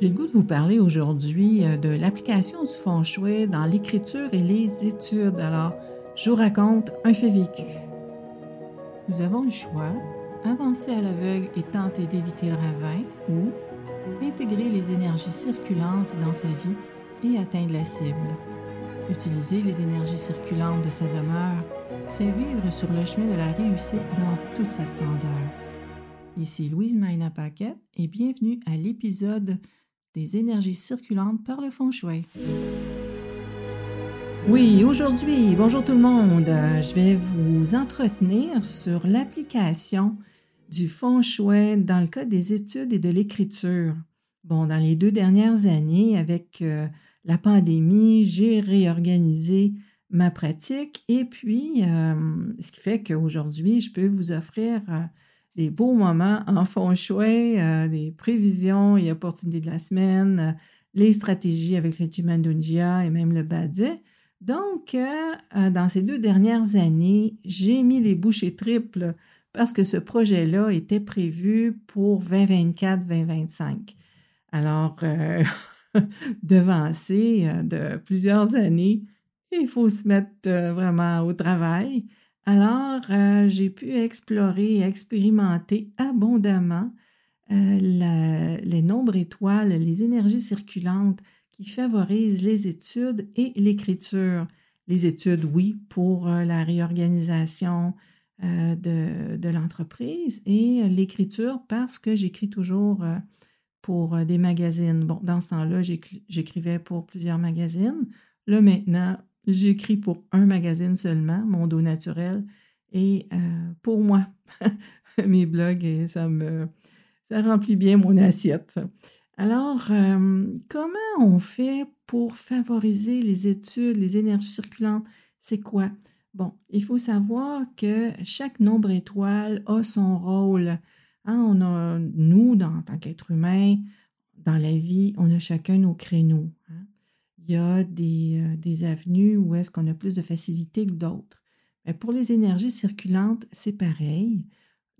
J'ai le goût de vous parler aujourd'hui euh, de l'application du feng shui dans l'écriture et les études. Alors, je vous raconte un fait vécu. Nous avons le choix, avancer à l'aveugle et tenter d'éviter le ravin ou intégrer les énergies circulantes dans sa vie et atteindre la cible. Utiliser les énergies circulantes de sa demeure, c'est vivre sur le chemin de la réussite dans toute sa splendeur. Ici Louise Maina Paquette et bienvenue à l'épisode des énergies circulantes par le feng shui. Oui, aujourd'hui, bonjour tout le monde, je vais vous entretenir sur l'application du feng shui dans le cas des études et de l'écriture. Bon, dans les deux dernières années, avec euh, la pandémie, j'ai réorganisé ma pratique et puis, euh, ce qui fait qu'aujourd'hui, je peux vous offrir euh, des beaux moments en fond shui, euh, des prévisions et opportunités de la semaine, euh, les stratégies avec le Jimandunjia et même le Badze. Donc, euh, dans ces deux dernières années, j'ai mis les bouchées triples parce que ce projet-là était prévu pour 2024-2025. Alors, devancé de plusieurs années, il faut se mettre vraiment au travail. Alors, euh, j'ai pu explorer et expérimenter abondamment euh, les nombres étoiles, les énergies circulantes qui favorisent les études et l'écriture. Les études, oui, pour euh, la réorganisation de, de l'entreprise et l'écriture parce que j'écris toujours pour des magazines. Bon, dans ce temps-là, j'écrivais pour plusieurs magazines. Là, maintenant, J'écris pour un magazine seulement, Mon dos naturel, et euh, pour moi, mes blogs, et ça me ça remplit bien mon assiette. Alors, euh, comment on fait pour favoriser les études, les énergies circulantes? C'est quoi? Bon, il faut savoir que chaque nombre étoile a son rôle. Hein, on a, nous, en tant qu'être humain, dans la vie, on a chacun nos créneaux. Hein il y a des, euh, des avenues où est-ce qu'on a plus de facilité que d'autres. Mais pour les énergies circulantes, c'est pareil.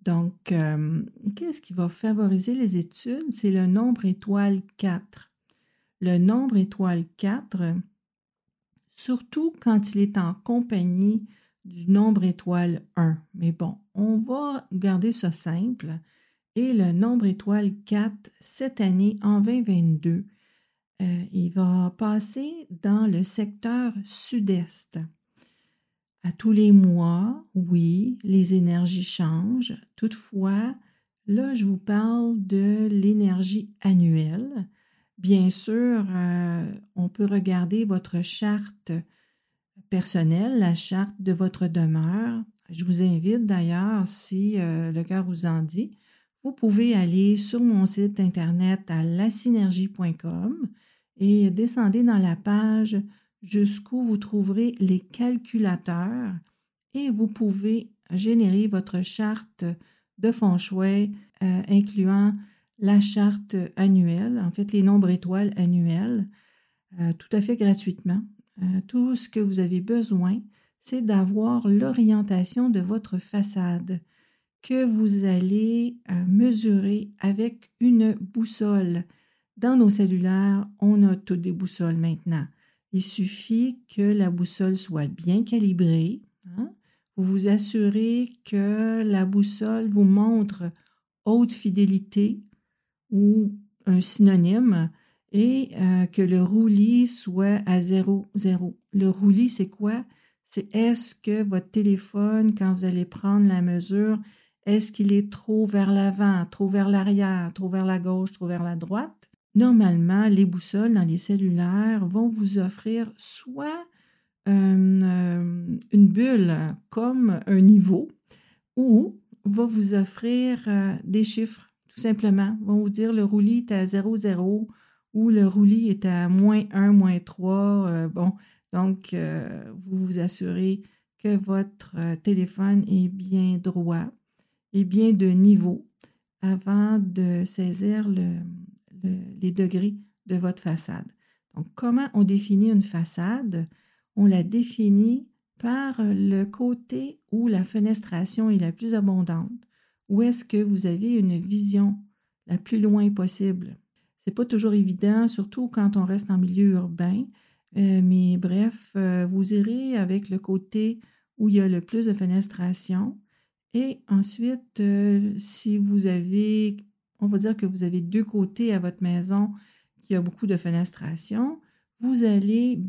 Donc, euh, qu'est-ce qui va favoriser les études? C'est le nombre étoile 4. Le nombre étoile 4, surtout quand il est en compagnie du nombre étoile 1. Mais bon, on va garder ça simple. Et le nombre étoile 4, cette année, en 2022, euh, il va passer dans le secteur sud-est. À tous les mois, oui, les énergies changent. Toutefois, là, je vous parle de l'énergie annuelle. Bien sûr, euh, on peut regarder votre charte personnelle, la charte de votre demeure. Je vous invite d'ailleurs, si euh, le cœur vous en dit, vous pouvez aller sur mon site internet à lasynergie.com et descendez dans la page jusqu'où vous trouverez les calculateurs et vous pouvez générer votre charte de feng shui euh, incluant la charte annuelle, en fait les nombres étoiles annuels, euh, tout à fait gratuitement. Euh, tout ce que vous avez besoin, c'est d'avoir l'orientation de votre façade que vous allez mesurer avec une boussole dans nos cellulaires, on a toutes des boussoles maintenant. Il suffit que la boussole soit bien calibrée. Hein. Vous vous assurez que la boussole vous montre haute fidélité ou un synonyme et euh, que le roulis soit à 0, 0. Le roulis, c'est quoi? C'est est-ce que votre téléphone, quand vous allez prendre la mesure, est-ce qu'il est trop vers l'avant, trop vers l'arrière, trop vers la gauche, trop vers la droite? Normalement, les boussoles dans les cellulaires vont vous offrir soit euh, une bulle comme un niveau ou va vous offrir euh, des chiffres, tout simplement. Vont vous dire le roulis est à 0, 0 ou le roulis est à moins 1, moins 3. Euh, bon, donc, vous vous assurez que votre téléphone est bien droit et bien de niveau avant de saisir le, les degrés de votre façade. Donc, comment on définit une façade? On la définit par le côté où la fenestration est la plus abondante. Où est-ce que vous avez une vision la plus loin possible? C'est pas toujours évident, surtout quand on reste en milieu urbain. Euh, mais bref, euh, vous irez avec le côté où il y a le plus de fenestration. Et ensuite, euh, si vous avez, on va dire que vous avez deux côtés à votre maison qui a beaucoup de fenestration, vous allez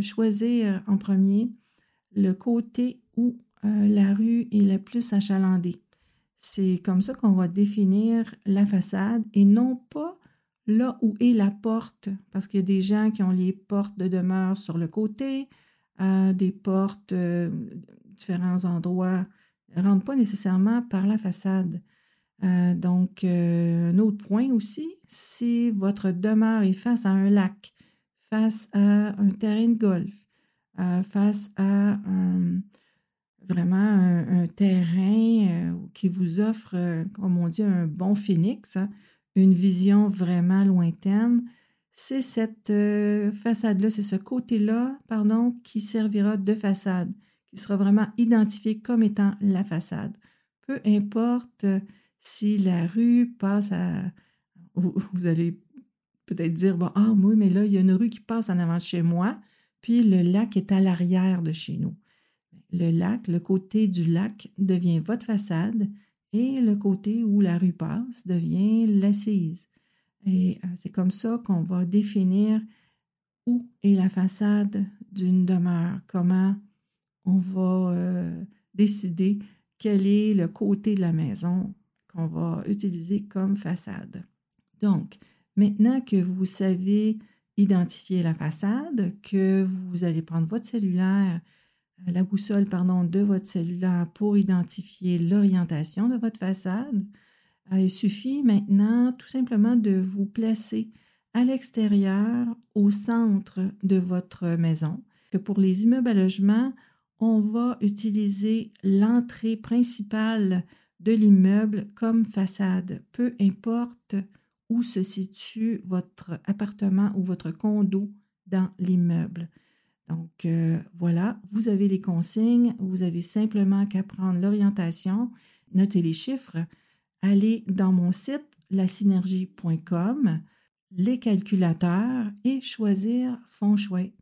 choisir en premier le côté où la rue est la plus achalandée. C'est comme ça qu'on va définir la façade et non pas là où est la porte, parce qu'il y a des gens qui ont les portes de demeure sur le côté, euh, des portes, euh, différents endroits, ne rentrent pas nécessairement par la façade. Euh, donc, un autre point aussi, si votre demeure est face à un lac, face à un terrain de golf, face à vraiment un, terrain qui vous offre, comme on dit, un bon phénix, hein, une vision vraiment lointaine, c'est cette euh, façade-là, c'est ce côté-là, pardon, qui servira de façade, qui sera vraiment identifié comme étant la façade. Peu importe euh, si la rue passe à... Vous, allez peut-être dire, bon, ah oui, mais là, il y a une rue qui passe en avant de chez moi, puis le lac est à l'arrière de chez nous. Le lac, le côté du lac devient votre façade et le côté où la rue passe devient l'assise. Et euh, c'est comme ça qu'on va définir où est la façade d'une demeure, comment on va euh, décider quel est le côté de la maison qu'on va utiliser comme façade. Donc, maintenant que vous savez identifier la façade, que vous allez prendre votre cellulaire, euh, la boussole pardon, de votre cellulaire pour identifier l'orientation de votre façade. Euh, il suffit maintenant tout simplement de vous placer à l'extérieur, au centre de votre maison. Que pour les immeubles à logement, on va utiliser l'entrée principale de l'immeuble comme façade, peu importe où se situe votre appartement ou votre condo dans l'immeuble. Donc euh, voilà, vous avez les consignes, vous avez simplement qu'à prendre l'orientation, noter les chiffres, aller dans mon site lasynergie.com, les calculateurs et choisir fond chouette.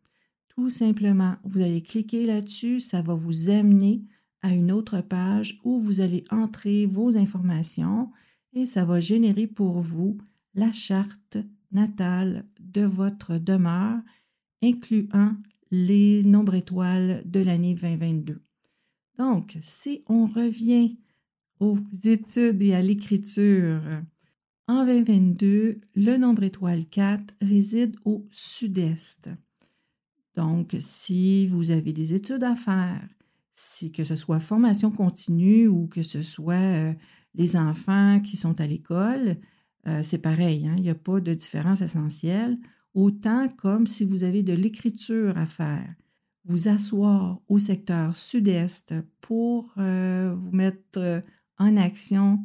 Tout simplement, vous allez cliquer là-dessus, ça va vous amener à une autre page où vous allez entrer vos informations et ça va générer pour vous la charte natale de votre demeure, incluant les nombres étoiles de l'année 2022. Donc, si on revient aux études et à l'écriture, en 2022, le nombre étoile 4 réside au sud-est. Donc, si vous avez des études à faire, si que ce soit formation continue ou que ce soit euh, les enfants qui sont à l'école, euh, c'est pareil, hein, il n'y a pas de différence essentielle autant comme si vous avez de l'écriture à faire. Vous asseoir au secteur sud-est pour euh, vous mettre en action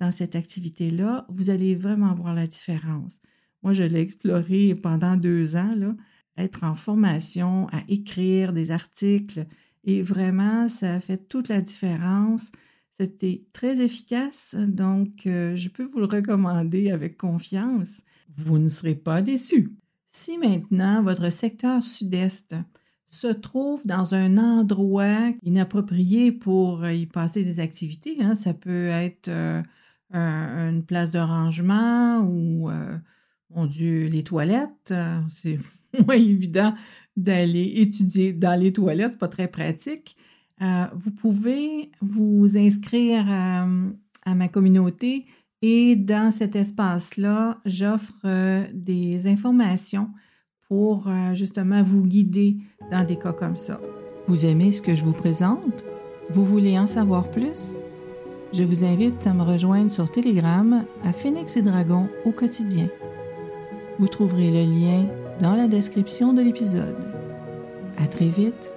dans cette activité-là, vous allez vraiment voir la différence. Moi, je l'ai exploré pendant deux ans, là, être en formation, à écrire des articles, et vraiment, ça a fait toute la différence. C'était très efficace, donc euh, je peux vous le recommander avec confiance. Vous ne serez pas déçus. Si maintenant votre secteur sud-est se trouve dans un endroit inapproprié pour y passer des activités, hein, ça peut être euh, une place de rangement ou, euh, mon Dieu, les toilettes. c'est moins évident d'aller étudier dans les toilettes, c'est pas très pratique. Euh, vous pouvez vous inscrire à ma communauté et dans cet espace-là, j'offre euh, des informations pour euh, justement vous guider dans des cas comme ça. Vous aimez ce que je vous présente? Vous voulez en savoir plus? Je vous invite à me rejoindre sur Telegram à Phoenix et Dragon au quotidien. Vous trouverez le lien dans la description de l'épisode. À très vite!